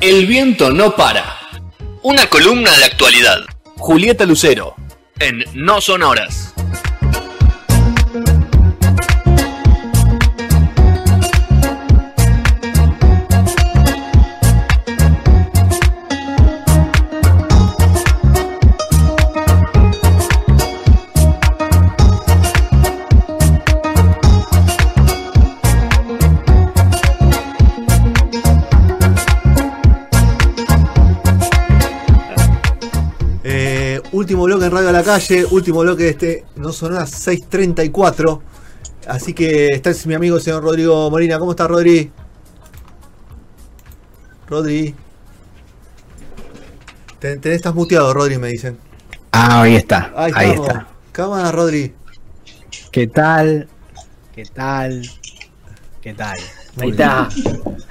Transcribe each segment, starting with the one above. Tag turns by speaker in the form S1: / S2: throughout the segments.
S1: El viento no para. Una columna de actualidad. Julieta Lucero. En No Son Horas.
S2: Último bloque en Radio a la Calle, último bloque de este No Sonoras 634. Así que está mi amigo el señor Rodrigo Molina. ¿Cómo está Rodri? Rodri. Te, tenés- estás muteado, Rodri, me dicen.
S3: Ah, ahí está.
S2: Ahí,
S3: Ahí, está.
S2: Cámara, Rodri.
S3: ¿Qué tal? ¿Qué tal? ¿Qué tal?
S2: Muy bien.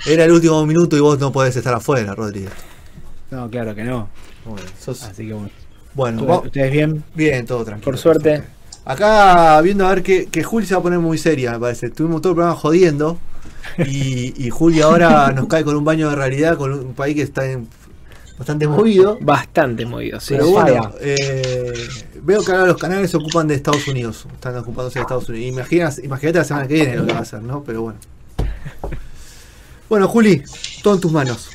S2: Era el último minuto y vos no podés estar afuera, Rodri.
S3: No, claro que no.
S2: Bueno, sos-
S3: Así que bueno.
S2: Bueno,
S3: ¿Ustedes-
S2: va-
S3: ¿Ustedes bien?
S2: bien, todo tranquilo.
S3: Por suerte.
S2: Acá viendo a ver que, que Juli se va a poner muy seria, me parece. Tuvimos todo el programa jodiendo. Y, y Juli ahora nos cae con un baño de realidad, con un país que está en- bastante movido.
S4: Bastante movido, sí.
S2: Pero bueno, eh, veo que ahora los canales se ocupan de Estados Unidos. Están ocupándose de Estados Unidos. Imaginas, imagínate la semana que viene lo que va a hacer, ¿no? Pero bueno. Bueno, Juli, todo en tus manos.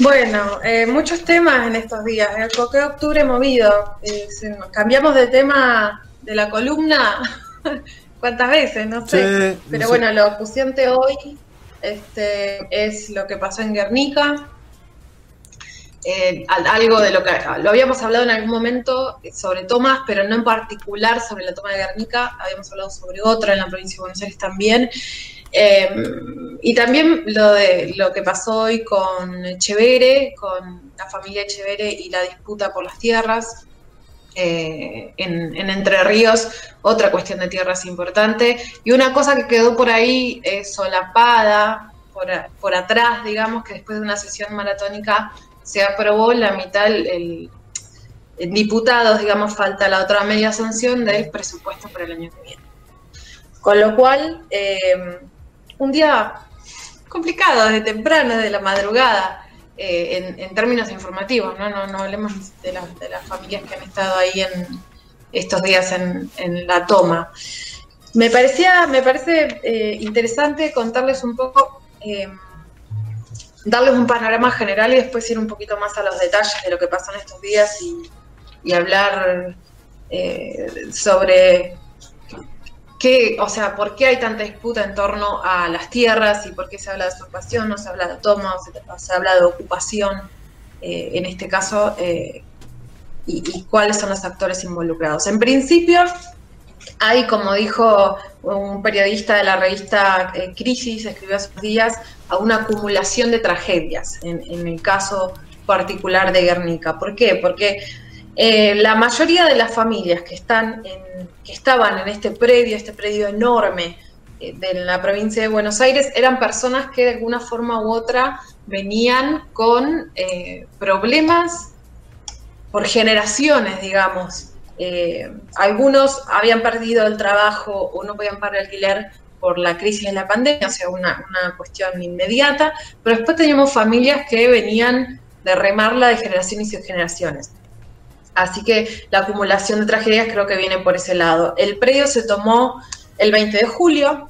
S5: Bueno, eh, muchos temas en estos días. El coque de octubre movido. Eh, cambiamos de tema de la columna. ¿Cuántas veces? No sé.
S2: Sí,
S5: Pero
S2: no sé.
S5: bueno, lo acuciante hoy este, es lo que pasó en Guernica. Eh, al- algo de lo que lo habíamos hablado en algún momento sobre tomas, pero no en particular sobre la toma de Guernica. Habíamos hablado sobre otra en la provincia de Buenos Aires también. Eh, y también lo de lo que pasó hoy con Chevere, con la familia Chevere y la disputa por las tierras. eh, en, en Entre Ríos, otra cuestión de tierras importante. Y una cosa que quedó por ahí eh, solapada, por, por atrás, digamos, que después de una sesión maratónica se aprobó la mitad, el, el- diputados, digamos, falta la otra media sanción del presupuesto para el año que viene. Con lo cual, eh, un día complicado desde temprano, desde la madrugada, eh, en, términos informativos, ¿no? No, no hablemos de, de las familias que han estado ahí en estos días en, la toma. Me parecía, me parece eh, interesante contarles un poco, eh, darles un panorama general y después ir un poquito más a los detalles de lo que pasó en estos días y, y hablar eh, sobre qué, o sea, por qué hay tanta disputa en torno a las tierras y por qué se habla de usurpación, no se habla de toma, se, se habla de ocupación, eh, en este caso, eh, y, cuáles son los actores involucrados. En principio, hay, como dijo un periodista de la revista eh, Crisis, escribió hace días, a una acumulación de tragedias en, en el caso particular de Guernica. ¿Por qué? Porque eh, la mayoría de las familias que, están en- que estaban en este predio, este predio enorme eh, de la provincia de Buenos Aires, eran personas que de alguna forma u otra venían con eh, problemas por generaciones, digamos. Eh, algunos habían perdido el trabajo o no podían pagar el alquiler por la crisis de la pandemia, o sea, una, una cuestión inmediata, pero después teníamos familias que venían de remarla de generaciones y generaciones. Así que la acumulación de tragedias creo que viene por ese lado. El predio se tomó el 20 de julio,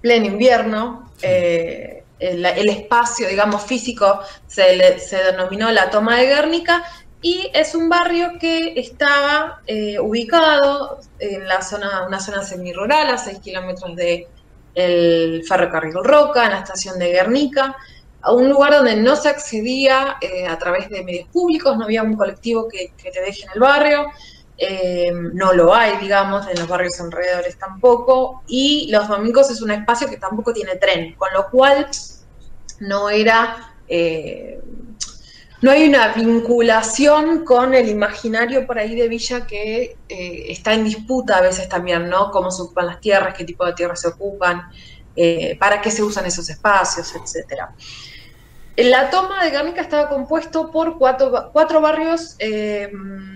S5: pleno invierno. eh, el, el espacio, digamos, físico se, le- se denominó la toma de Guernica y es un barrio que estaba eh, ubicado en la zona, una zona semirural, a 6 kilómetros de el ferrocarril Roca, en la estación de Guernica, a un lugar donde no se accedía eh, a través de medios públicos, no había un colectivo que, te deje en el barrio, eh, no lo hay, digamos, en los barrios alrededores tampoco, y los domingos es un espacio que tampoco tiene tren, con lo cual no era... eh, no hay una vinculación con el imaginario por ahí de Villa que eh, está en disputa a veces también, ¿no? Cómo se ocupan las tierras, qué tipo de tierras se ocupan, eh, para qué se usan esos espacios, etcétera. La toma de Guernica estaba compuesto por cuatro, cuatro barrios eh,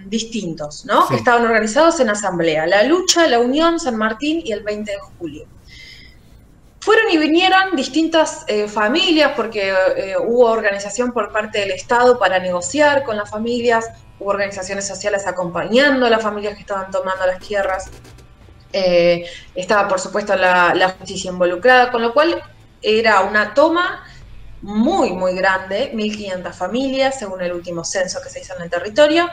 S5: distintos, ¿no?
S2: Sí.
S5: Que estaban organizados en asamblea. La Lucha, La Unión, San Martín y el 20 de julio. Fueron y vinieron distintas eh, familias porque eh, hubo organización por parte del Estado para negociar con las familias, hubo organizaciones sociales acompañando a las familias que estaban tomando las tierras. Eh, estaba, por supuesto, la, justicia involucrada, con lo cual era una toma muy, muy grande, 1.500 familias, según el último censo que se hizo en el territorio,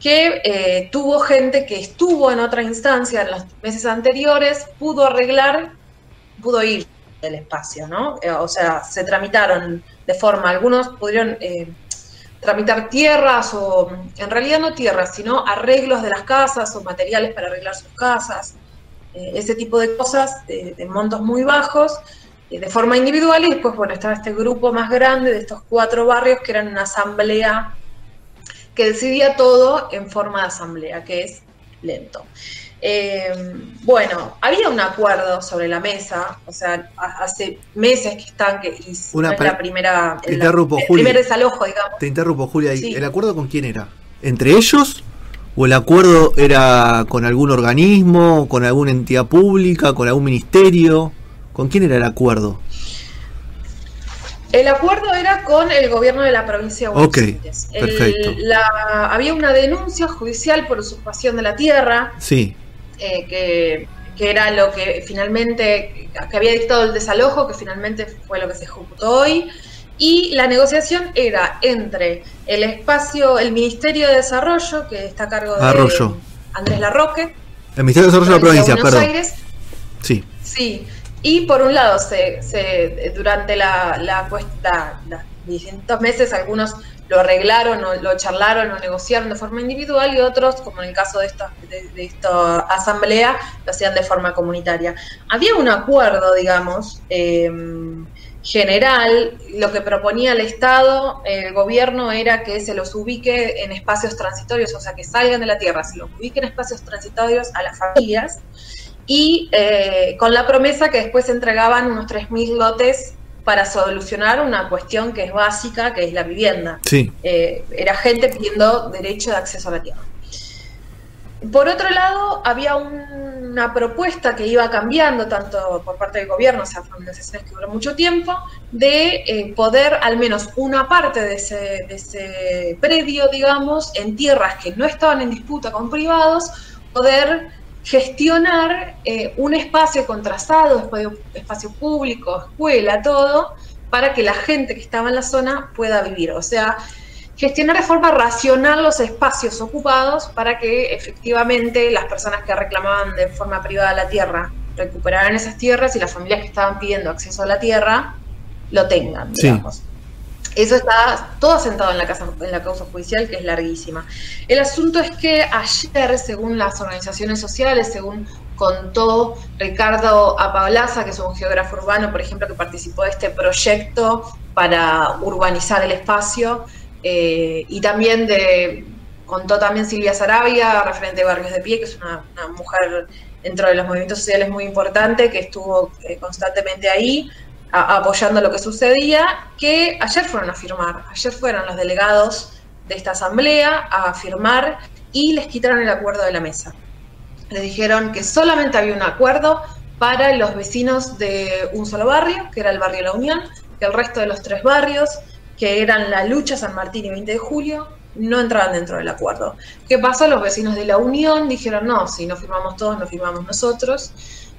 S5: que eh, tuvo gente que estuvo en otra instancia en los meses anteriores, pudo arreglar, pudo ir del espacio, ¿no? Eh, o sea, se tramitaron de forma, algunos pudieron tramitar tierras o, en realidad no tierras, sino arreglos de las casas o materiales para arreglar sus casas, eh, ese tipo de cosas de, montos muy bajos eh, de forma individual y después, bueno, estaba este grupo más grande de estos cuatro barrios que eran una asamblea que decidía todo en forma de asamblea, que es lento. Eh, bueno, había un acuerdo sobre la mesa, o sea, ha- hace meses que están, que y
S2: Una
S5: no es
S2: pre-
S5: la primera,
S2: te
S5: el,
S2: interrumpo,
S5: el
S2: Juli.
S5: primer desalojo, digamos.
S2: Te interrumpo, Julia.
S5: Sí.
S2: ¿El acuerdo con quién era? ¿Entre ellos? ¿O el acuerdo era con algún organismo, con alguna entidad pública, con algún ministerio? ¿Con quién era el acuerdo?
S5: El acuerdo era con el gobierno de la provincia de Buenos
S2: Ok,
S5: Aires. El-
S2: perfecto.
S5: la- había una denuncia judicial por usurpación de la tierra,
S2: Sí,
S5: eh, que, que era lo que finalmente, que había dictado el desalojo, que finalmente fue lo que se ejecutó hoy, y la negociación era entre el espacio, el Ministerio de Desarrollo, que está a cargo de
S2: Arroyo.
S5: Andrés Larroque,
S2: el Ministerio de Desarrollo de la provincia,
S5: de Buenos
S2: perdón.
S5: Aires,
S2: Sí,
S5: Sí, y por un lado, se, se- durante la, la, la- la- distintos meses, algunos lo arreglaron o lo charlaron o negociaron de forma individual y otros, como en el caso de esta, de, esta asamblea, lo hacían de forma comunitaria. Había un acuerdo, digamos, eh, general, lo que proponía el Estado, el gobierno, era que se los ubique en espacios transitorios, o sea, que salgan de la tierra, se los ubique en espacios transitorios a las familias y eh, con la promesa que después entregaban unos 3.000 lotes para solucionar una cuestión que es básica, que es la vivienda.
S2: sí.
S5: Eh, era gente pidiendo derecho de acceso a la tierra. Por otro lado, había un- una propuesta que iba cambiando tanto por parte del gobierno, o sea, fueron negociaciones que duró mucho tiempo, de eh, poder al menos una parte de ese, de ese predio, digamos, en tierras que no estaban en disputa con privados, poder gestionar eh, un espacio contrastado, espacio, espacio público, escuela, todo, para que la gente que estaba en la zona pueda vivir. O sea, gestionar de forma racional los espacios ocupados para que efectivamente las personas que reclamaban de forma privada la tierra recuperaran esas tierras y las familias que estaban pidiendo acceso a la tierra lo tengan,
S2: Sí.
S5: Eso está todo asentado en la, casa, en la causa judicial, que es larguísima. El asunto es que ayer, según las organizaciones sociales, según contó Ricardo Apablaza, que es un geógrafo urbano, por ejemplo, que participó de este proyecto para urbanizar el espacio, eh, y también contó también Silvia Sarabia, referente de Barrios de Pie, que es una, una mujer dentro de los movimientos sociales muy importante, que estuvo eh, constantemente ahí apoyando lo que sucedía, que ayer fueron a firmar, ayer fueron los delegados de esta asamblea a firmar y les quitaron el acuerdo de la mesa. Les dijeron que solamente había un acuerdo para los vecinos de un solo barrio, que era el barrio La Unión, que el resto de los tres barrios, que eran La Lucha, San Martín y 20 de Julio, no entraban dentro del acuerdo. ¿Qué pasó? Los vecinos de La Unión dijeron, no, si no firmamos todos, no firmamos nosotros.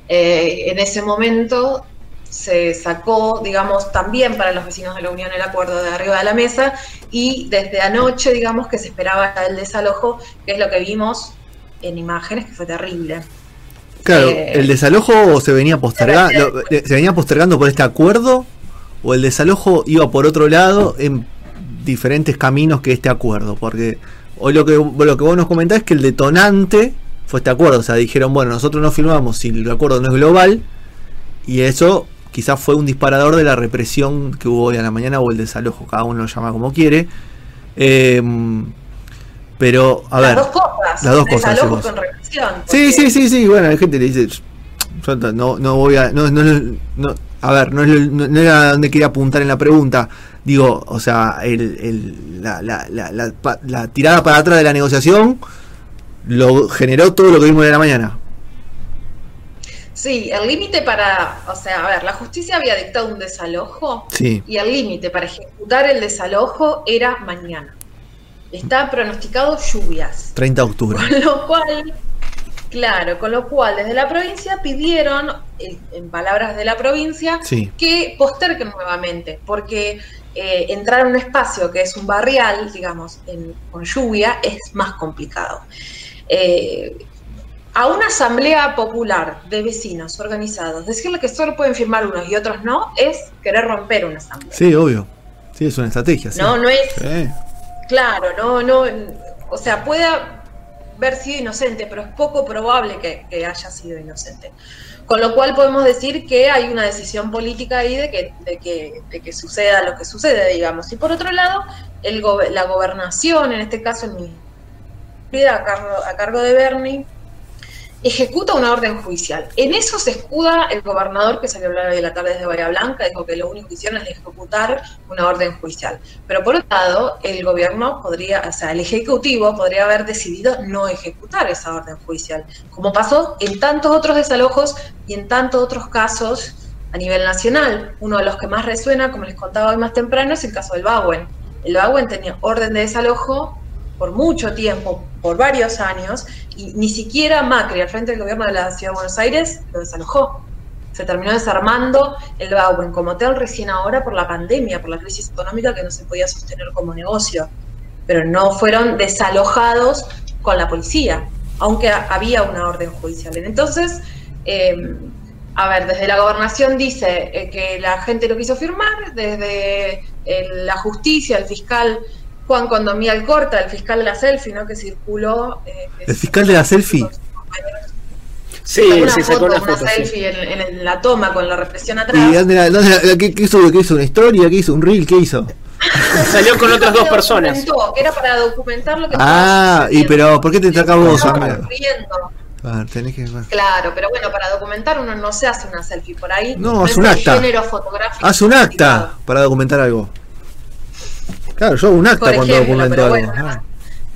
S5: Eh, en ese momento se sacó, digamos, también para los vecinos de la Unión el acuerdo de arriba de la mesa y desde anoche, digamos, que se esperaba el desalojo, que es lo que vimos en imágenes, que fue terrible.
S2: Claro,
S5: Eh,
S2: ¿el desalojo se venía postergando, se venía postergando por este acuerdo? ¿O el desalojo iba por otro lado en diferentes caminos que este acuerdo? Porque hoy lo que, lo que vos nos comentás es que el detonante fue este acuerdo. O sea, dijeron, bueno, nosotros no firmamos si el acuerdo no es global. Y eso quizás fue un disparador de la represión que hubo hoy a la mañana o el desalojo, cada uno lo llama como quiere. Eh, pero, a
S5: las
S2: ver.
S5: dos cosas,
S2: las dos cosas,
S5: desalojo con represión.
S2: Sí,
S5: porque-
S2: sí, sí, sí, bueno, hay gente que le dice, yo no, no voy a, no, no, no, a ver, no, era donde quería apuntar en la pregunta. Digo, o sea, el, el- la, la- la- la- la tirada para atrás de la negociación lo generó todo lo que vimos de la mañana.
S5: Sí, el límite para, o sea, a ver, la justicia había dictado un desalojo
S2: Sí.
S5: y el límite para ejecutar el desalojo era mañana. Está pronosticado lluvias.
S2: 30 de octubre.
S5: Con lo cual, claro, con lo cual desde la provincia pidieron, en, en palabras de la provincia,
S2: Sí.
S5: que posterguen nuevamente, porque eh, entrar a un espacio que es un barrial, digamos, en- con lluvia, es más complicado. Eh, a una asamblea popular de vecinos organizados, decirle que solo pueden firmar unos y otros no, es querer romper una asamblea.
S2: Sí, obvio. Sí, es una estrategia. sí.
S5: No, no es
S2: Sí.
S5: Claro, no, no, o sea, puede haber sido inocente, pero es poco probable que, que haya sido inocente. Con lo cual podemos decir que hay una decisión política ahí de que, de que, de que suceda lo que sucede, digamos. Y por otro lado, el gobe- la gobernación, en este caso el a cargo, a cargo de Bernie, ejecuta una orden judicial. En eso se escuda el gobernador que salió a hablar hoy de la tarde desde Bahía Blanca, dijo que lo único que hicieron es ejecutar una orden judicial. Pero por otro lado, el gobierno podría, o sea, el ejecutivo podría haber decidido no ejecutar esa orden judicial, como pasó en tantos otros desalojos y en tantos otros casos a nivel nacional. Uno de los que más resuena, como les contaba hoy más temprano, es el caso del Baguen. El Baguen tenía orden de desalojo por mucho tiempo, por varios años, y ni siquiera Macri, al frente del gobierno de la Ciudad de Buenos Aires, lo desalojó. Se terminó desarmando el Bauen como hotel recién ahora por la pandemia, por la crisis económica que no se podía sostener como negocio. Pero no fueron desalojados con la policía, aunque ha- había una orden judicial. Entonces, eh, a ver, desde la gobernación dice eh, que la gente lo quiso firmar, desde el- la justicia, el fiscal Juan Condomí Alcorta, el fiscal de la selfie, ¿no? que circuló. eh, que
S2: El fiscal de la selfie.
S4: Sí,
S5: una
S4: se sacó
S5: foto,
S4: una foto. sí.
S5: selfie en, en la toma con la represión atrás.
S2: ¿Y dónde la- dónde la- qué, qué hizo? ¿Qué hizo? ¿Una historia? ¿Qué hizo? ¿Un reel? ¿Qué hizo?
S4: Salió con otras dos personas.
S5: Que era para documentar lo que
S2: Ah, y pero ¿por qué te
S5: sucediendo.
S2: saca vos,
S5: Estaba
S2: amigo?
S5: ocurriendo.
S2: A ver, tenés que.
S5: Claro, pero bueno, para documentar uno no se hace una selfie por ahí.
S2: No, hace
S5: es
S2: un acta.
S5: género fotográfico
S2: Haz un acta para documentar algo. Claro, yo hago un acta cuando documento algo.
S5: bueno,
S2: Ah,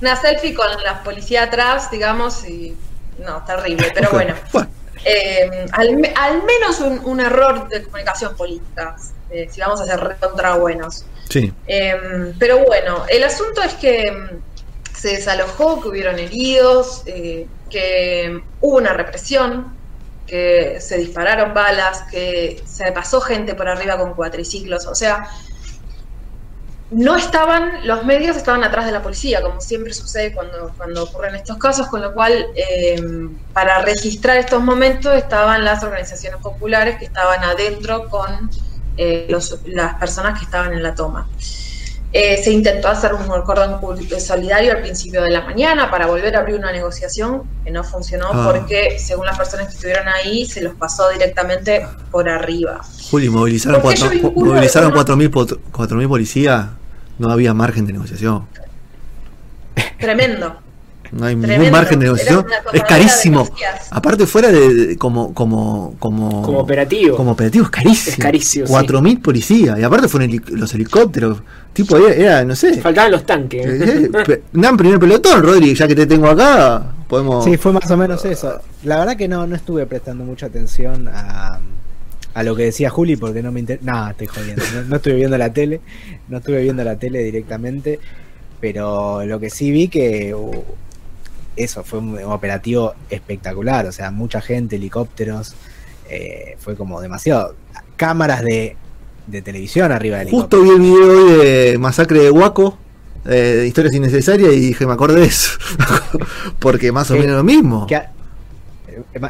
S5: Una selfie con la policía atrás, digamos, y. No, terrible, pero bueno.
S2: Bueno,
S5: Eh, al, me- al menos un, un error de comunicación política, eh, si vamos a ser contra buenos.
S2: sí.
S5: Eh, pero bueno, el asunto es que mm, se desalojó, que hubieron heridos, que hubo una represión, que se dispararon balas, que se pasó gente por arriba con cuatriciclos, o sea, no estaban, los medios estaban atrás de la policía, como siempre sucede cuando, cuando ocurren estos casos, con lo cual eh, para registrar estos momentos estaban las organizaciones populares que estaban adentro con eh, los- las personas que estaban en la toma. Eh, se intentó hacer un cordón pul- solidario al principio de la mañana para volver a abrir una negociación que no funcionó
S2: Ah.
S5: porque, según las personas que estuvieron ahí, se los pasó directamente por arriba.
S2: Juli, movilizaron
S5: ¿Por qué
S2: cuatro-
S5: yo vinculo
S2: movilizaron
S5: de una-
S2: 4.000 pot- 4.000 policías. No había margen de negociación.
S5: Tremendo.
S2: No hay ningún margen de negociación. Es carísimo. Aparte, fuera de, de- como, como, como,
S4: Como operativo.
S2: Como operativo es carísimo.
S4: Es carísimo, sí.
S2: 4.000 policías. Y aparte fueron los helicópteros. Tipo, era, era, no sé.
S4: Faltaban los tanques.
S2: Eh, eh, Dan primer pelotón, Rodri, ya que te tengo acá, podemos.
S3: Sí, fue más o menos eso. La verdad que no, no estuve prestando mucha atención a, a lo que decía Juli porque no me interesa. Nada, estoy jodiendo. No, no estuve viendo la tele, no estuve viendo la tele directamente, pero lo que sí vi que uh, eso fue un operativo espectacular. O sea, mucha gente, helicópteros, eh, fue como demasiado. Cámaras de, de televisión arriba del
S2: Justo
S3: helicóptero.
S2: vi el video hoy de Masacre de Huaco, eh, de historias innecesarias, y dije, me acordé de eso. Porque más o
S3: Sí.
S2: menos lo mismo.
S3: Que eh,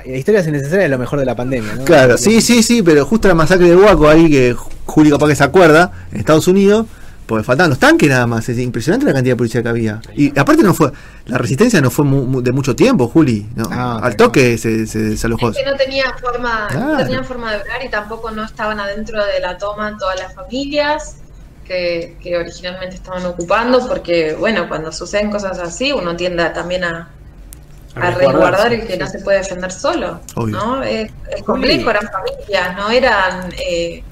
S3: historias innecesarias es lo mejor de la pandemia, ¿no?
S2: Claro, sí, sí, sí, pero justo la masacre de Huaco ahí, que Juli capaz que se acuerda, en Estados Unidos, porque faltaban los tanques nada más, es impresionante la cantidad de policía que había. Y aparte no fue, la resistencia no fue mu- mu- de mucho tiempo, Juli, ¿no?
S3: Ah,
S2: al toque se, se desalojó.
S5: Es que no tenían forma,
S2: Claro.
S5: no tenían forma de hablar y tampoco no estaban adentro de la toma todas las familias que, que originalmente estaban ocupando, porque bueno, cuando suceden cosas así, uno tiende también a, a resguardar el que no se puede defender solo.
S2: Obvio.
S5: ¿no? Es, es complejo, eran familias, no eran. eh,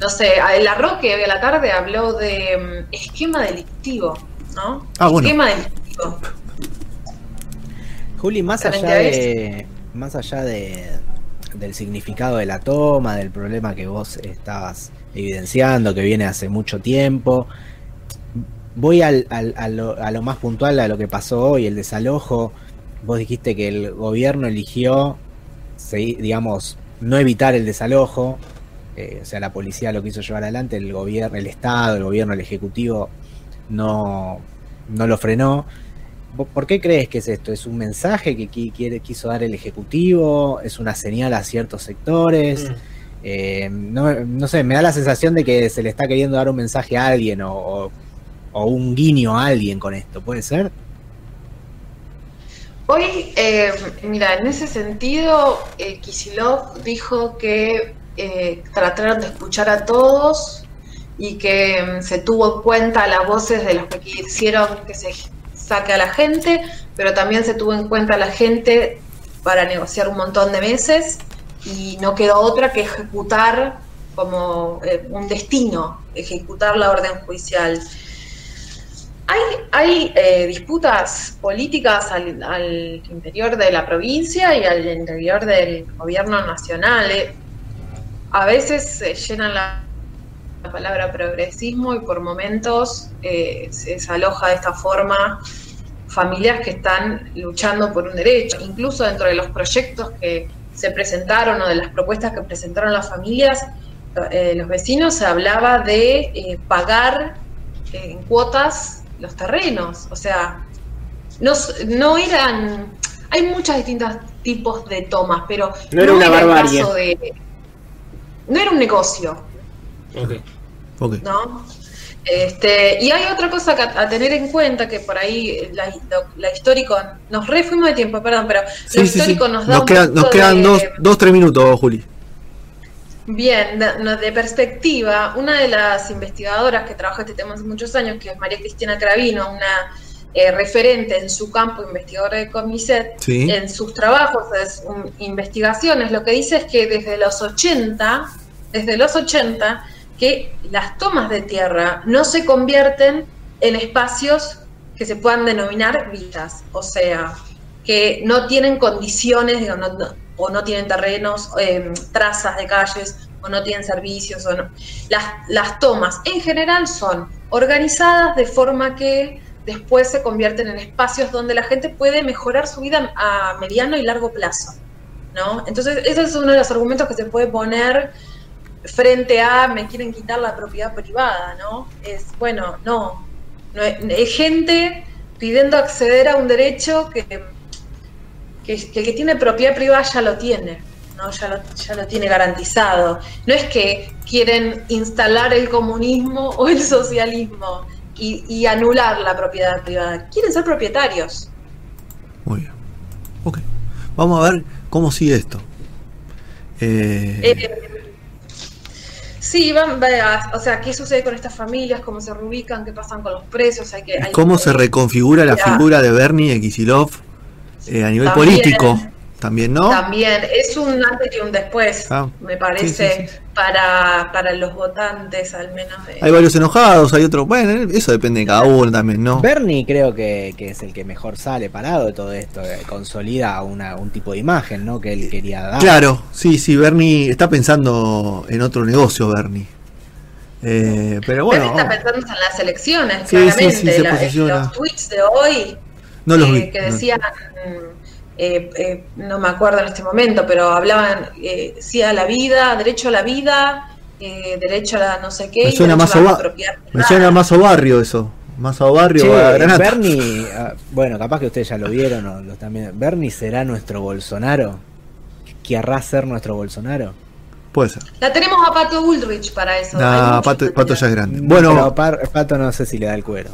S5: no sé, el Arroque hoy a la tarde habló de mm, esquema delictivo, ¿no?
S2: Ah, bueno.
S5: Esquema delictivo.
S3: Juli, más
S5: Frente
S3: allá de. Más allá de, del significado de la toma, del problema que vos estabas evidenciando, que viene hace mucho tiempo. Voy al, al- a, lo, a lo más puntual, a lo que pasó hoy, el desalojo. Vos dijiste que el gobierno eligió, digamos, no evitar el desalojo. eh, o sea, la policía lo quiso llevar adelante, el gobierno, el Estado, el gobierno, el Ejecutivo no, no lo frenó. ¿Vos ¿Por qué crees que es esto? ¿Es un mensaje que qui- quiere, quiso dar el Ejecutivo? ¿Es una señal a ciertos sectores?
S4: Mm.
S3: Eh, no, no sé, me da la sensación de que se le está queriendo dar un mensaje a alguien o, o- o un guiño a alguien con esto, ¿puede ser?
S5: Hoy, eh, mira, en ese sentido, eh, Kisilov dijo que eh, trataron de escuchar a todos y que mm, se tuvo en cuenta las voces de los que quisieron que se saque a la gente, pero también se tuvo en cuenta a la gente para negociar un montón de meses y no quedó otra que ejecutar como eh, un destino, ejecutar la orden judicial. Hay, hay eh, disputas políticas al, al interior de la provincia y al interior del gobierno nacional. eh. A veces se llenan la, la palabra progresismo y por momentos eh, se desaloja de esta forma familias que están luchando por un derecho. Incluso dentro de los proyectos que se presentaron o de las propuestas que presentaron las familias, eh, los vecinos se hablaba de pagar en cuotas los terrenos. O sea, no, no eran. Hay muchos distintos tipos de tomas, pero
S4: No era una
S5: el
S4: barbarie.
S5: caso de- no era un negocio,
S4: Ok.
S5: ¿no? Este, y hay otra cosa que a, a tener en cuenta que por ahí la, la histórico nos re fuimos de tiempo, perdón, pero
S2: Sí,
S5: lo
S2: sí, sí.
S5: histórico nos da
S2: Nos
S5: un
S2: quedan, nos quedan
S5: de-
S2: dos, dos, tres minutos, Juli.
S5: Bien, de, perspectiva, una de las investigadoras que trabaja este tema hace muchos años, que es María Cristina Cravino, una eh, referente en su campo, investigadora de COMISET,
S2: Sí.
S5: en sus trabajos, es, um, investigaciones, lo que dice es que desde los 80, desde los 80, que las tomas de tierra no se convierten en espacios que se puedan denominar villas, o sea, que no tienen condiciones, no- o no tienen terrenos, eh, trazas de calles, o no tienen servicios, o no. Las, las tomas en general son organizadas de forma que después se convierten en espacios donde la gente puede mejorar su vida a mediano y largo plazo. ¿no? Entonces, ese es uno de los argumentos que se puede poner frente a me quieren quitar la propiedad privada, ¿no? Es, bueno, no. no es, gente pidiendo acceder a un derecho que, que, que el que tiene propiedad privada ya lo tiene, ¿no? Ya lo, ya lo tiene garantizado. No es que quieren instalar el comunismo o el socialismo y, y anular la propiedad privada. Quieren ser propietarios.
S2: Muy bien. Ok. Vamos a ver cómo sigue esto. Eh,
S5: Eh, sí, van, va- o sea, ¿qué sucede con estas familias? ¿Cómo se reubican? ¿Qué pasan con los presos? Hay que, hay
S2: ¿Cómo
S5: que-
S2: se reconfigura la figura de Bernie Kisilov eh, a nivel
S5: También.
S2: político? También, ¿no?
S5: También es un antes y un después,
S2: Ah,
S5: me parece,
S2: sí, sí, sí.
S5: Para, para los votantes al menos.
S2: Hay varios enojados, hay otros. Bueno, eso depende de cada uno también, ¿no?
S3: Bernie creo que, que es el que mejor sale parado de todo esto, eh, consolida una, un tipo de imagen, ¿no? Que él quería dar.
S2: Claro, sí, sí, Bernie está pensando en otro negocio, Bernie. Eh, pero
S5: Bernie
S2: bueno,
S5: está pensando en las elecciones,
S2: Sí,
S5: claramente.
S2: sí, sí, se
S5: La-
S2: posiciona.
S5: los tweets de hoy
S2: no los
S5: eh,
S2: vi.
S5: que
S2: no.
S5: decían, eh, eh, no me acuerdo en este momento, pero hablaban eh, sí a la vida, derecho a la vida, eh, derecho a la no sé qué,
S2: Me
S5: y
S2: suena
S5: derecho
S2: más
S5: a la propiedad
S2: me suena más a barrio eso. Más a barrio
S3: Che,
S2: a Granata.
S3: Bernie, ah, bueno, capaz que ustedes ya lo vieron o lo viendo. ¿Bernie será nuestro Bolsonaro? ¿Querrá ser nuestro Bolsonaro?
S2: Puede ser.
S5: La tenemos a Pato Bullrich para eso.
S2: Nah, Pato, ya es grande.
S3: Pero
S2: Bueno,
S3: Par- Pato no sé si le da el cuero.